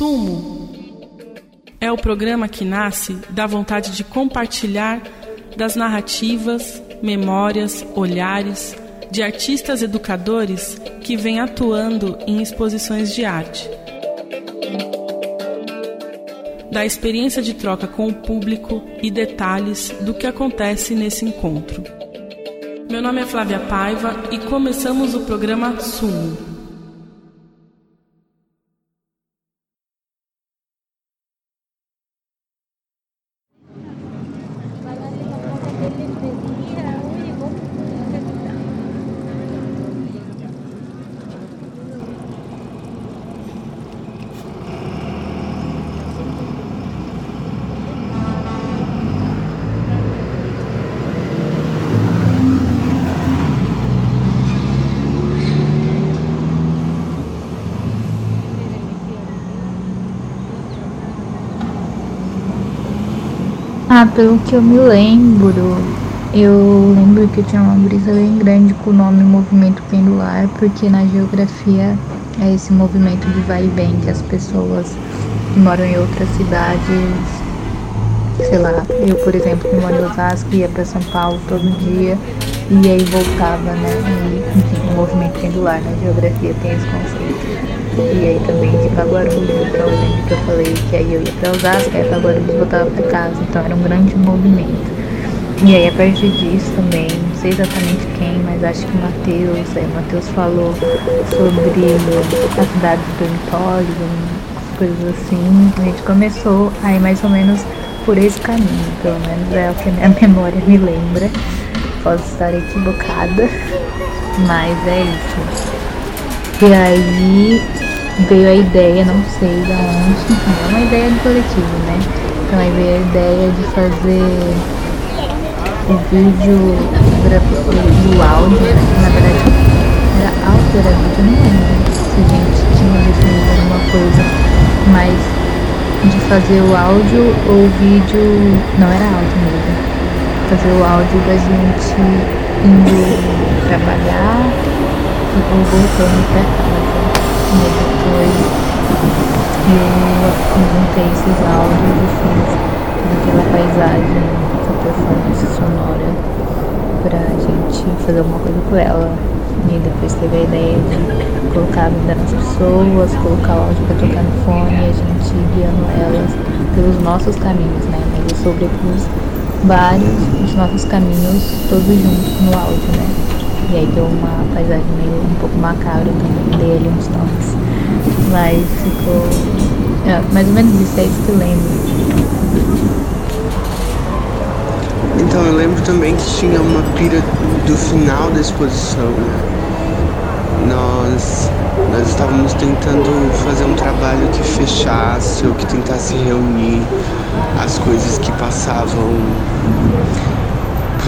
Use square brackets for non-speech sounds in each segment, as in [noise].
Sumo é o programa que nasce da vontade de compartilhar das narrativas, memórias, olhares de artistas educadores que vêm atuando em exposições de arte. Da experiência de troca com o público e detalhes do que acontece nesse encontro. Meu nome é Flávia Paiva e começamos o programa Sumo. Ah, pelo que eu me lembro, eu lembro que tinha uma brisa bem grande com o nome Movimento Pendular, porque na geografia é esse movimento de vai e vem que as pessoas que moram em outras cidades, sei lá, eu por exemplo que moro em Osasco ia para São Paulo todo dia e aí voltava, né? E, enfim, o movimento pendular na geografia tem esse conceito. E aí também de pra Guarulhos, então eu lembro que eu falei que aí eu ia pra Osasco, aí pra Guarulhos e voltava pra casa, então era um grande movimento. E aí a partir disso também, não sei exatamente quem, mas acho que o Matheus, aí o Matheus falou sobre a cidade do dormitório, coisas assim, a gente começou aí mais ou menos por esse caminho, pelo menos é o que a minha [laughs] memória me lembra. Posso estar equivocada, mas é isso. E aí veio a ideia, não sei da onde, [laughs] é uma ideia do coletivo, né? Então aí veio a ideia de fazer o vídeo do áudio, na verdade era áudio, era vídeo, não lembro se a gente tinha definido alguma coisa, mas de fazer o áudio ou o vídeo, não era áudio mesmo, fazer o áudio da gente indo trabalhar ou voltando pra casa. E depois eu juntei esses áudios e fiz toda aquela paisagem, essa performance sonora pra gente fazer alguma coisa com ela. E depois teve a ideia de colocar a vida nas pessoas, colocar o áudio pra tocar no fone e a gente guiando elas pelos nossos caminhos, né? Mas eu sobrepus vários dos nossos caminhos todos juntos no áudio, né? E aí deu uma paisagem meio um pouco macabra também, dei ali uns toques. Mas ficou. É, mais ou menos isso, é isso que eu lembro. Então eu lembro também que tinha uma pira do final da exposição, né? Nós, nós estávamos tentando fazer um trabalho que fechasse ou que tentasse reunir as coisas que passavam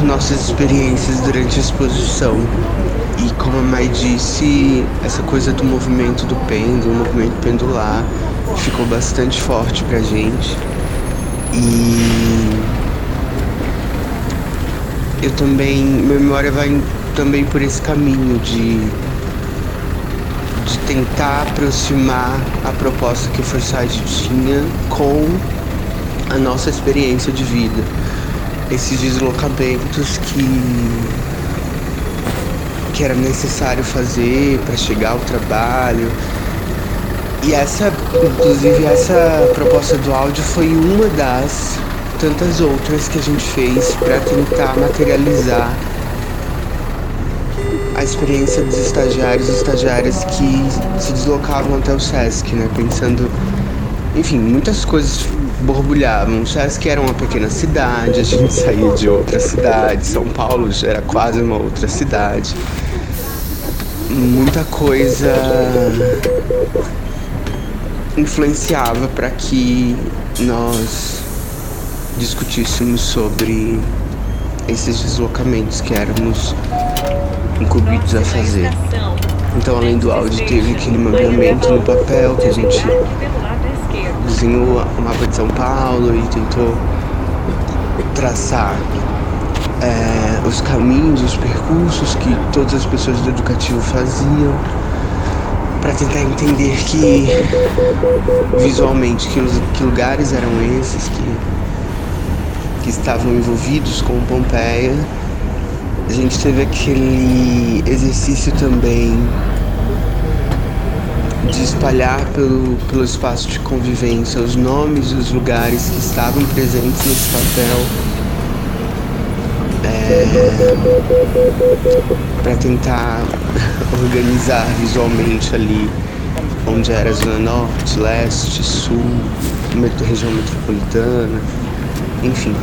nossas experiências durante a exposição. E como a Mai disse, essa coisa do movimento do pêndulo, o movimento pendular, ficou bastante forte pra gente. E eu também, minha memória vai também por esse caminho de, de tentar aproximar a proposta que o Forsyth tinha com a nossa experiência de vida esses deslocamentos que que era necessário fazer para chegar ao trabalho. E essa, inclusive essa proposta do áudio foi uma das tantas outras que a gente fez para tentar materializar a experiência dos estagiários e estagiárias que se deslocavam até o SESC, né? Pensando, enfim, muitas coisas borbulhavam. que era uma pequena cidade, a gente [laughs] saía de outra cidade. São Paulo já era quase uma outra cidade. Muita coisa influenciava para que nós discutíssemos sobre esses deslocamentos que éramos incumbidos a fazer. Então, além do áudio, teve aquele mapeamento no papel que a gente desenhou o mapa de São Paulo e tentou traçar é, os caminhos, os percursos que todas as pessoas do educativo faziam. para tentar entender que visualmente que, que lugares eram esses que, que estavam envolvidos com Pompeia. A gente teve aquele exercício também de espalhar pelo, pelo espaço de convivência os nomes e os lugares que estavam presentes nesse papel é, para tentar [laughs] organizar visualmente ali onde era a Zona Norte, Leste, Sul, região metropolitana, enfim.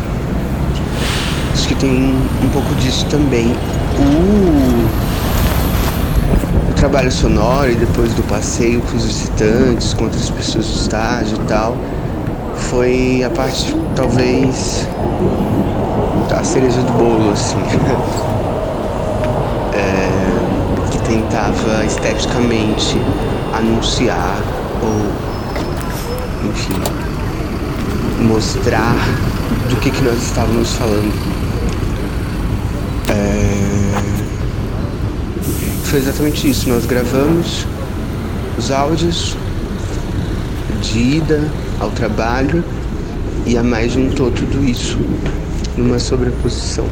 Acho que tem um pouco disso também. O trabalho sonoro e depois do passeio com os visitantes, com outras pessoas do estágio e tal, foi a parte talvez a cereja do bolo, assim. [laughs] é, que tentava esteticamente anunciar ou, enfim, mostrar do que, que nós estávamos falando. Foi exatamente isso. Nós gravamos os áudios de ida ao trabalho e a mais juntou tudo isso numa sobreposição.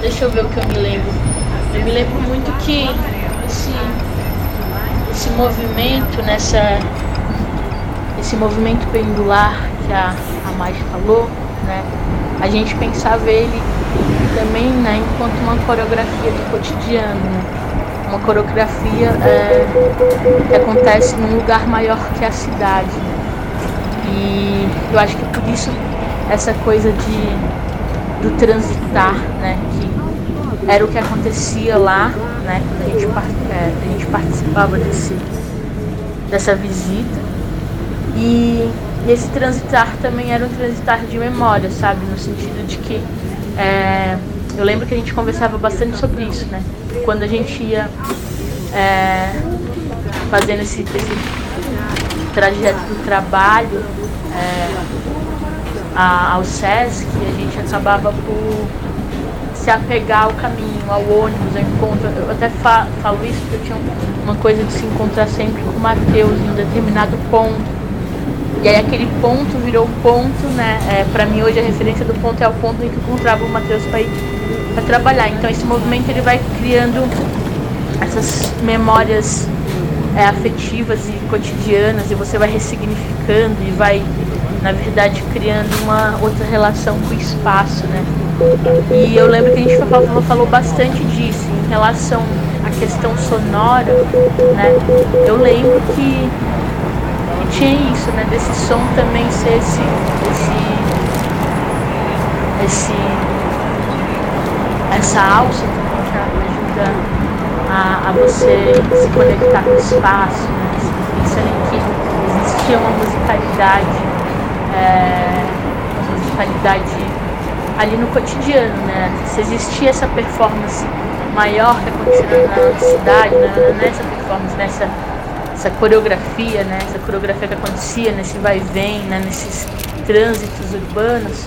Deixa eu ver o que eu me lembro. Eu me lembro muito que esse, esse movimento nessa esse movimento pendular que a, Mais falou, né? A gente pensava ele também né, enquanto uma coreografia do cotidiano, né? uma coreografia é, que acontece num lugar maior que a cidade. E eu acho que por isso essa coisa de do transitar, né, que era o que acontecia lá, né, a gente, é, a gente participava desse, dessa visita. E esse transitar também era um transitar de memória, sabe, no sentido de que é, eu lembro que a gente conversava bastante sobre isso, né? Quando a gente ia é, fazendo esse, esse, trajeto do trabalho é, a, ao SESC, a gente acabava por se apegar ao caminho, ao ônibus, ao encontro. Eu até fa falo isso porque eu tinha uma coisa de se encontrar sempre com o Matheus em um determinado ponto e aí aquele ponto virou ponto, né? É, para mim hoje a referência do ponto é o ponto em que eu encontrava o Matheus para trabalhar. Então esse movimento ele vai criando essas memórias é, afetivas e cotidianas e você vai ressignificando e vai na verdade criando uma outra relação com o espaço, né? E eu lembro que a gente falou, falou bastante disso em relação à questão sonora, né? Eu lembro que tinha isso, né? Desse som também ser esse. esse. esse essa alça também que ajuda a, a você se conectar com o espaço, né? Pensando que existia uma musicalidade, é, uma musicalidade ali no cotidiano, né? Se existia essa performance maior que acontecia na cidade, né? nessa performance, nessa essa coreografia, né? Essa coreografia que acontecia nesse vai e vem, né? Nesses trânsitos urbanos.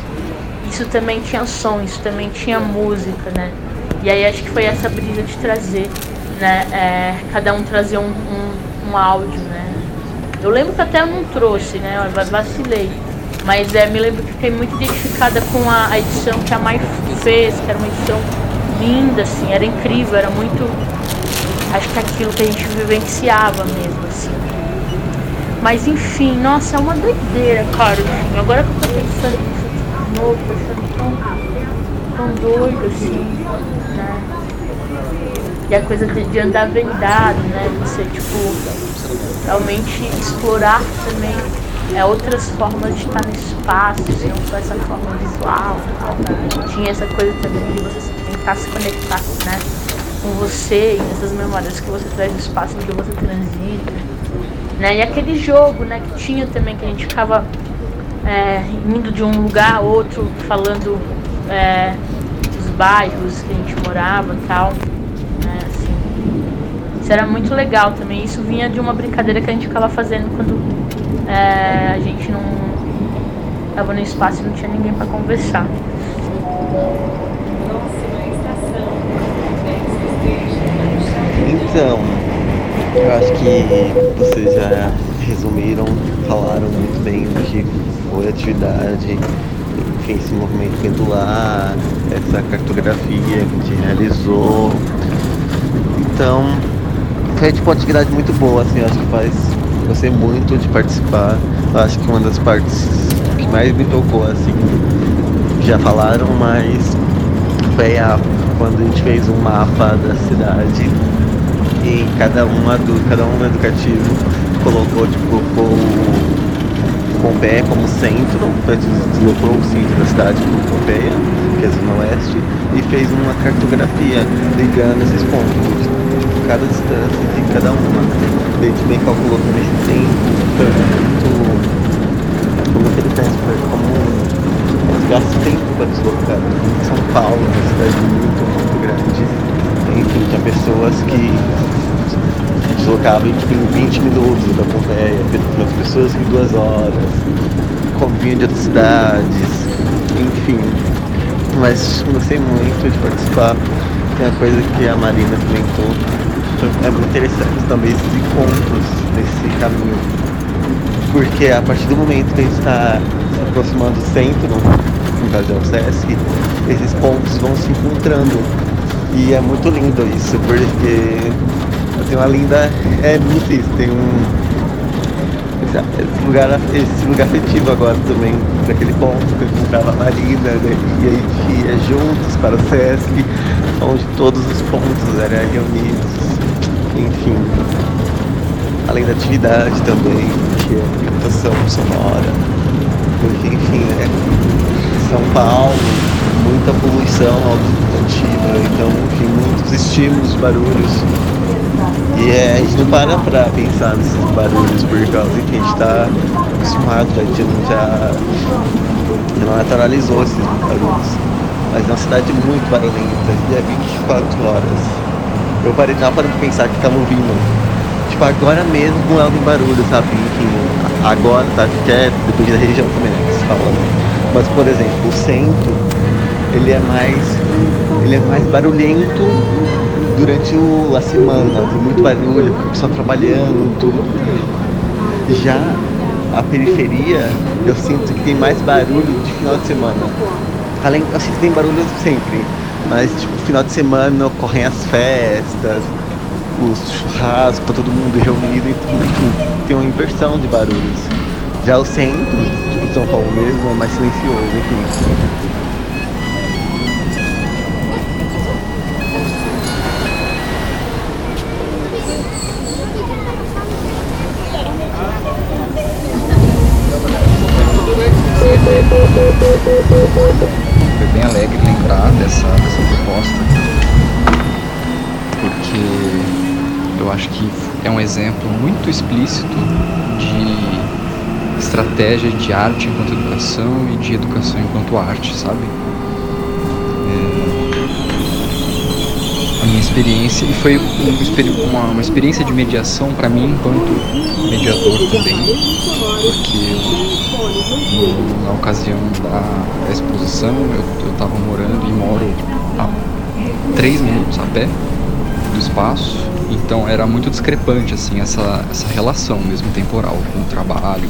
Isso também tinha som, isso também tinha música, né? E aí acho que foi essa brisa de trazer, né? É, cada um trazer um, um, um, áudio, né? Eu lembro que até eu não trouxe, né? Eu vacilei. Mas é, me lembro que fiquei muito identificada com a, a edição que a Mai fez, que era uma edição linda, assim, era incrível, era muito acho que aquilo que a gente vivenciava mesmo, assim. Mas enfim, nossa, é uma doideira, cara. Enfim, agora que eu tô pensando nisso de novo, pensando tão, tão doido, assim, né? E a coisa de, de andar vendado, né? Você, tipo, realmente explorar também é, outras formas de estar no espaço, assim, não só essa forma visual. Tinha essa coisa também de você tentar se conectar, né? Com você e nessas memórias que você traz do espaço em que você transita. Né? E aquele jogo né, que tinha também, que a gente ficava é, indo de um lugar a outro, falando é, dos bairros que a gente morava e tal. Né, assim. Isso era muito legal também. Isso vinha de uma brincadeira que a gente ficava fazendo quando é, a gente não estava no espaço e não tinha ninguém para conversar. Então, eu acho que vocês já resumiram, falaram muito bem do que foi a atividade, enfim, esse movimento pendular, essa cartografia que a gente realizou. Então, foi tipo uma atividade muito boa, assim, acho que faz gostei muito de participar. Eu acho que uma das partes que mais me tocou, assim, já falaram, mas foi a, quando a gente fez um mapa da cidade e cada do cada um educativo colocou tipo colocou Pompeia como centro, deslocou o centro da cidade para Pompeia, que é a zona oeste, e fez uma cartografia ligando esses pontos, cada distância de cada uma. Ele também calculou também esse tempo, tanto como aquele transporte como gasta tempo para deslocar. São Paulo, uma cidade muito, muito grande. Enfim, tinha pessoas que deslocava tipo, em 20 minutos da Pompeia, pessoas em duas horas, convinha de outras cidades, enfim. Mas gostei muito de participar. Tem uma coisa que a Marina comentou, é muito interessante também esses encontros nesse caminho. Porque a partir do momento que a gente está se aproximando do centro, no caso é o Sesc, esses pontos vão se encontrando. E é muito lindo isso, porque tem uma linda. É muito isso, tem um. Esse lugar, esse lugar afetivo agora também, naquele ponto que eu encontrava a Marina, né? E a gente ia juntos para o Sesc, onde todos os pontos eram reunidos, enfim. Além da atividade também, que é a computação sonora. Porque enfim, né? São Paulo, muita poluição auditiva, então enfim, muitos estímulos, barulhos e é, a gente não para pra pensar nesses barulhos por causa que a gente tá acostumado, a gente já, já naturalizou esses barulhos. Mas é uma cidade muito barulhenta, e é 24 horas. Eu parei, parando pra pensar que tava ouvindo. Tipo, agora mesmo com ela tem barulho, sabe? Enfim, agora, tá? Que é depois da região também, né, que se fala. Mas, por exemplo, o centro, ele é mais. ele é mais barulhento durante o, a semana, tem muito barulho, o pessoal trabalhando, tudo. Já a periferia, eu sinto que tem mais barulho de final de semana. Além, eu sinto que tem barulho sempre, mas tipo, final de semana ocorrem as festas, os churrascos, tá todo mundo reunido e tudo, tem uma inversão de barulhos. Já o centro, tipo São Paulo mesmo, é mais silencioso, enfim. Foi bem alegre lembrar dessa, dessa proposta, porque eu acho que é um exemplo muito explícito de estratégia de arte enquanto educação e de educação enquanto arte, sabe? É... A minha experiência, e foi uma, uma experiência de mediação para mim enquanto mediador também, porque na ocasião da, exposição, eu estava morando e moro a três minutos a pé do espaço, então era muito discrepante assim essa, essa relação mesmo temporal com o trabalho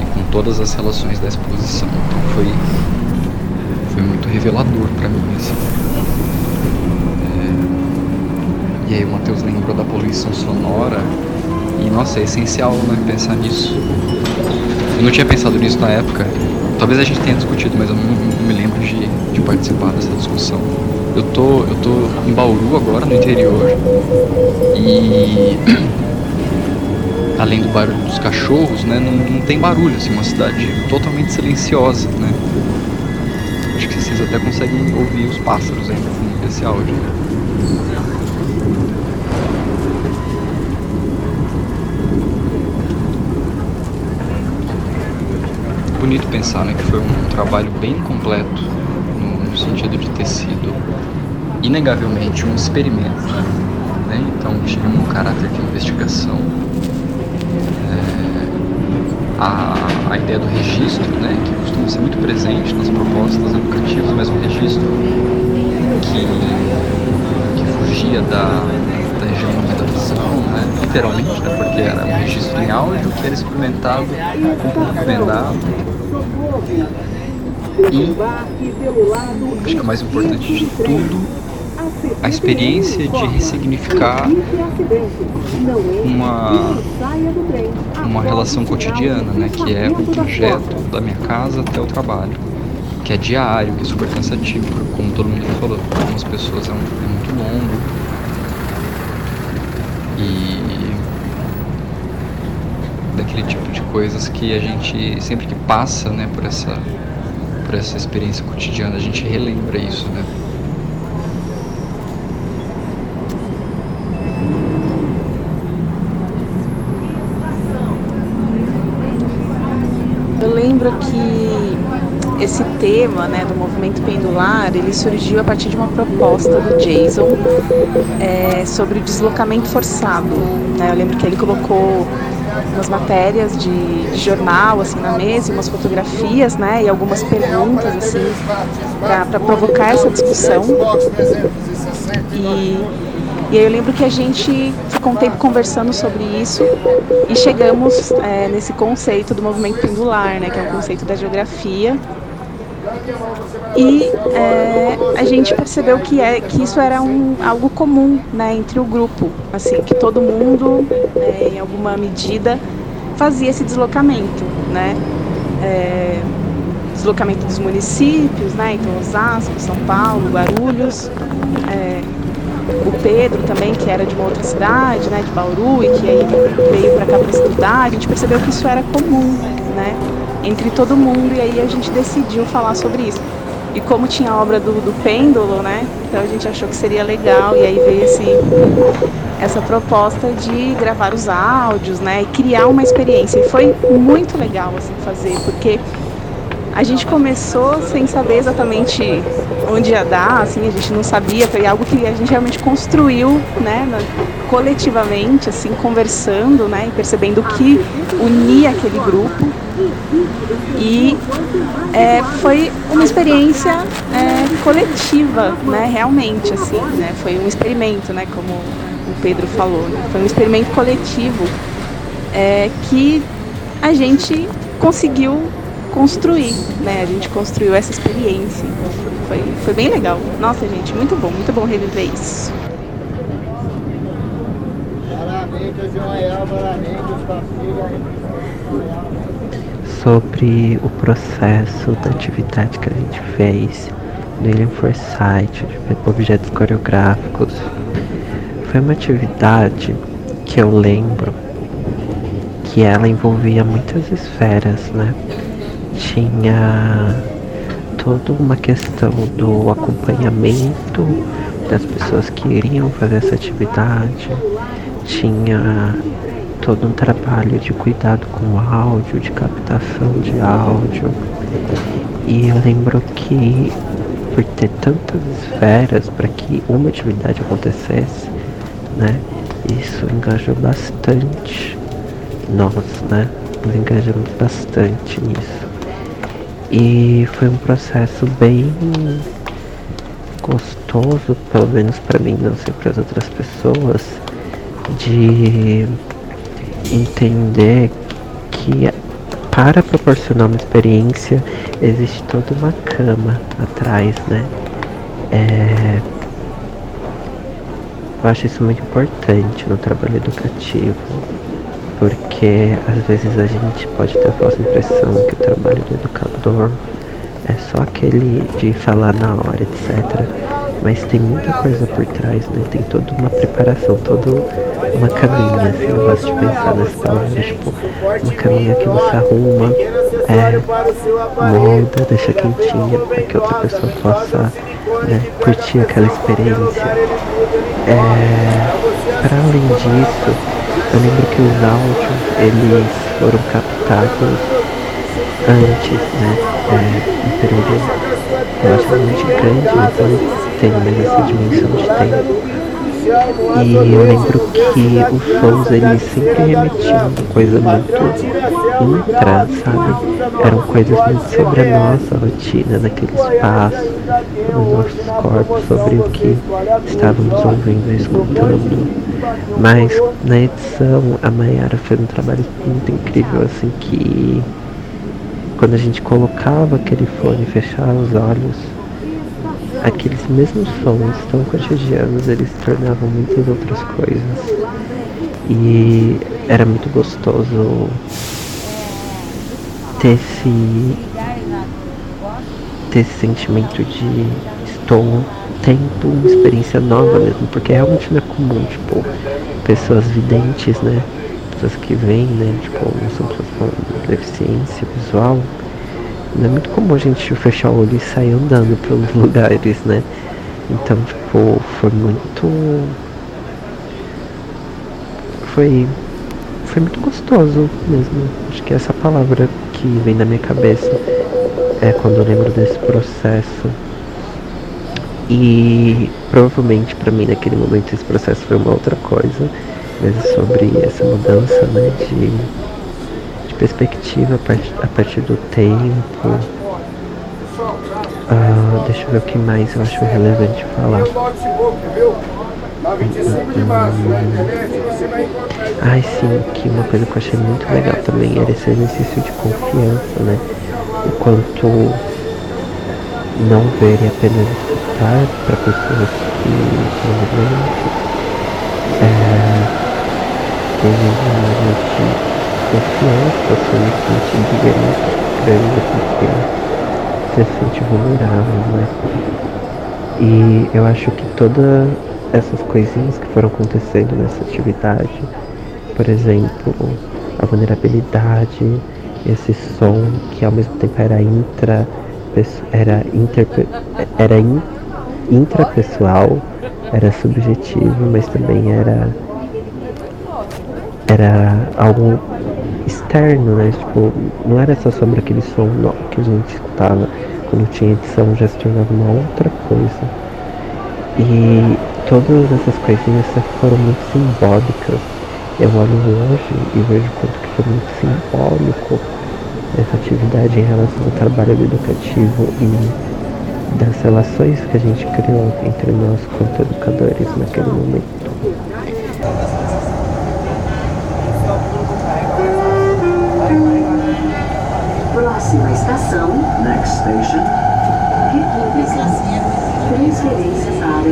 e com todas as relações da exposição. Então foi, foi muito revelador para mim. Assim. É, e aí o Matheus lembrou da poluição sonora e nossa, é essencial né, pensar nisso. Eu não tinha pensado nisso na época. Talvez a gente tenha discutido, mas eu não, não me lembro de, de, participar dessa discussão. Eu tô, eu tô em Bauru agora, no interior, e [clears throat] além do barulho dos cachorros, né, não, não tem barulho, assim, uma cidade totalmente silenciosa, né. Acho que vocês até conseguem ouvir os pássaros aí no fundo desse áudio. Bonito pensar né, que foi um trabalho bem completo, no, sentido de ter sido inegavelmente um experimento. Né? Então tinha um caráter de investigação. É... a, a ideia do registro, né, que costuma ser muito presente nas propostas educativas, mas um registro que, que fugia da, da hegemonia da visão, né, literalmente, né, porque era um registro em áudio que era experimentado com público vendado. E acho que o mais importante de tudo a experiência de ressignificar uma, uma relação cotidiana, né, que é o trajeto da minha casa até o trabalho, que é diário, que é super cansativo, como todo mundo falou, para algumas pessoas é, um, é muito longo. E daquele tipo de coisas que a gente sempre que passa, né, por essa por essa experiência cotidiana, a gente relembra isso, né? lembro que esse tema né, do movimento pendular ele surgiu a partir de uma proposta do Jason é, sobre o deslocamento forçado. Né? Eu lembro que ele colocou umas matérias de, de, jornal assim na mesa, umas fotografias, né, e algumas perguntas assim para provocar essa discussão. E e aí eu lembro que a gente ficou um tempo conversando sobre isso e chegamos é, nesse conceito do movimento pendular, né, que é um conceito da geografia. E é, a gente percebeu que, é, que isso era um, algo comum né, entre o grupo, assim, que todo mundo, é, em alguma medida, fazia esse deslocamento, né? É, deslocamento dos municípios, né? Então Osasco, São Paulo, Guarulhos, é, o Pedro também, que era de uma outra cidade, né, de Bauru, e que aí veio para cá para estudar, a gente percebeu que isso era comum, né, entre todo mundo, e aí a gente decidiu falar sobre isso. E como tinha a obra do, do pêndulo, né, então a gente achou que seria legal, e aí veio esse, essa proposta de gravar os áudios, né, e criar uma experiência. E foi muito legal, assim, fazer, porque a gente começou sem saber exatamente onde ia dar, assim, a gente não sabia, foi algo que a gente realmente construiu, né, coletivamente, assim, conversando, né, e percebendo o que unia aquele grupo. E é, foi uma experiência é, coletiva, né, realmente, assim, né, foi um experimento, né, como o Pedro falou, né, foi um experimento coletivo é, que a gente conseguiu construir, né? A gente construiu essa experiência. Foi, foi bem legal. Nossa, gente, muito bom, muito bom reviver isso. Sobre o processo da atividade que a gente fez no Alien Foresight, objetos coreográficos, foi uma atividade que eu lembro que ela envolvia muitas esferas, né? tinha toda uma questão do acompanhamento das pessoas que iriam fazer essa atividade, tinha todo um trabalho de cuidado com áudio, de captação de áudio. E eu lembro que por ter tantas esferas para que uma atividade acontecesse, né? Isso engajou bastante nós, né? Nos engajamos bastante nisso. E foi um processo bem gostoso, pelo menos para mim, não sei para as outras pessoas, de entender que para proporcionar uma experiência existe toda uma cama atrás, né? É... Eu acho isso muito importante no trabalho educativo porque às vezes a gente pode ter a falsa impressão que o trabalho do educador é só aquele de falar na hora, etc. Mas tem muita coisa por trás, né? Tem toda uma preparação, toda uma caminha, assim, eu gosto de pensar nessa palavra, tipo, uma caminha que você arruma, é, molda, deixa quentinha para que outra pessoa possa né, curtir aquela experiência. É, para além disso, eu lembro que os áudios, eles foram captados antes, né? É, um período relativamente grande, então tem mais essa dimensão de tempo. E eu lembro que os sons eles sempre remetiam coisa muito intra, sabe? Eram coisas muito sobre a nossa rotina, naquele espaço, nos nossos corpos, sobre o que estávamos ouvindo e escutando. Mas na edição a Mayara fez um trabalho muito incrível, assim, que quando a gente colocava aquele fone e fechava os olhos, aqueles mesmos sons tão cotidianos eles tornavam muitas outras coisas. E era muito gostoso ter esse, ter esse sentimento de estou tendo uma experiência nova mesmo, porque realmente não é comum, tipo, pessoas videntes, né? Pessoas que vêm, né? Tipo, são pessoas com deficiência visual não é muito comum a gente fechar o olho e sair andando pelos [laughs] lugares, né? Então, tipo, foi muito. Foi. Foi muito gostoso mesmo. Acho que essa palavra que vem na minha cabeça é quando eu lembro desse processo. E provavelmente para mim naquele momento esse processo foi uma outra coisa, é sobre essa mudança né, de perspectiva a partir, a partir do tempo. Ah, deixa eu ver o que mais eu acho relevante falar. Ai sim, que uma coisa que eu achei muito legal também era esse exercício de confiança, né? O quanto não ver e apenas escutar para pessoas que são viventes é, tem uma gente confiança sobre de grande, grande porque você se sente vulnerável, né? E eu acho que todas essas coisinhas que foram acontecendo nessa atividade, por exemplo, a vulnerabilidade, esse som que ao mesmo tempo era intra era, inter, era in, intrapessoal, era subjetivo, mas também era era algo externo, né? Tipo, não era só sobre aquele som que a gente escutava. Quando tinha edição já se tornava uma outra coisa. E todas essas coisinhas foram muito simbólicas. Eu olho hoje e vejo quanto que foi muito simbólico essa atividade em relação ao trabalho educativo e das relações que a gente criou entre nós quanto educadores naquele momento. Estação. Next station. República. Transferência para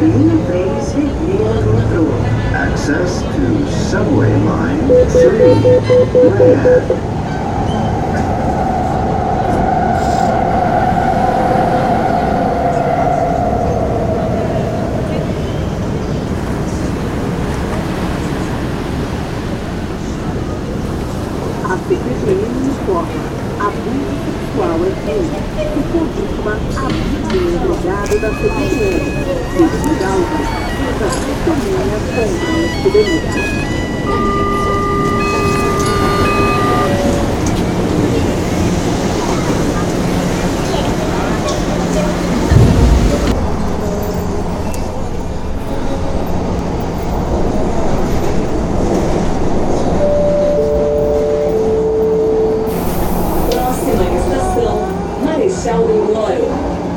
linha 3 vermelha do metrô. Access to subway line 3. Red. Todos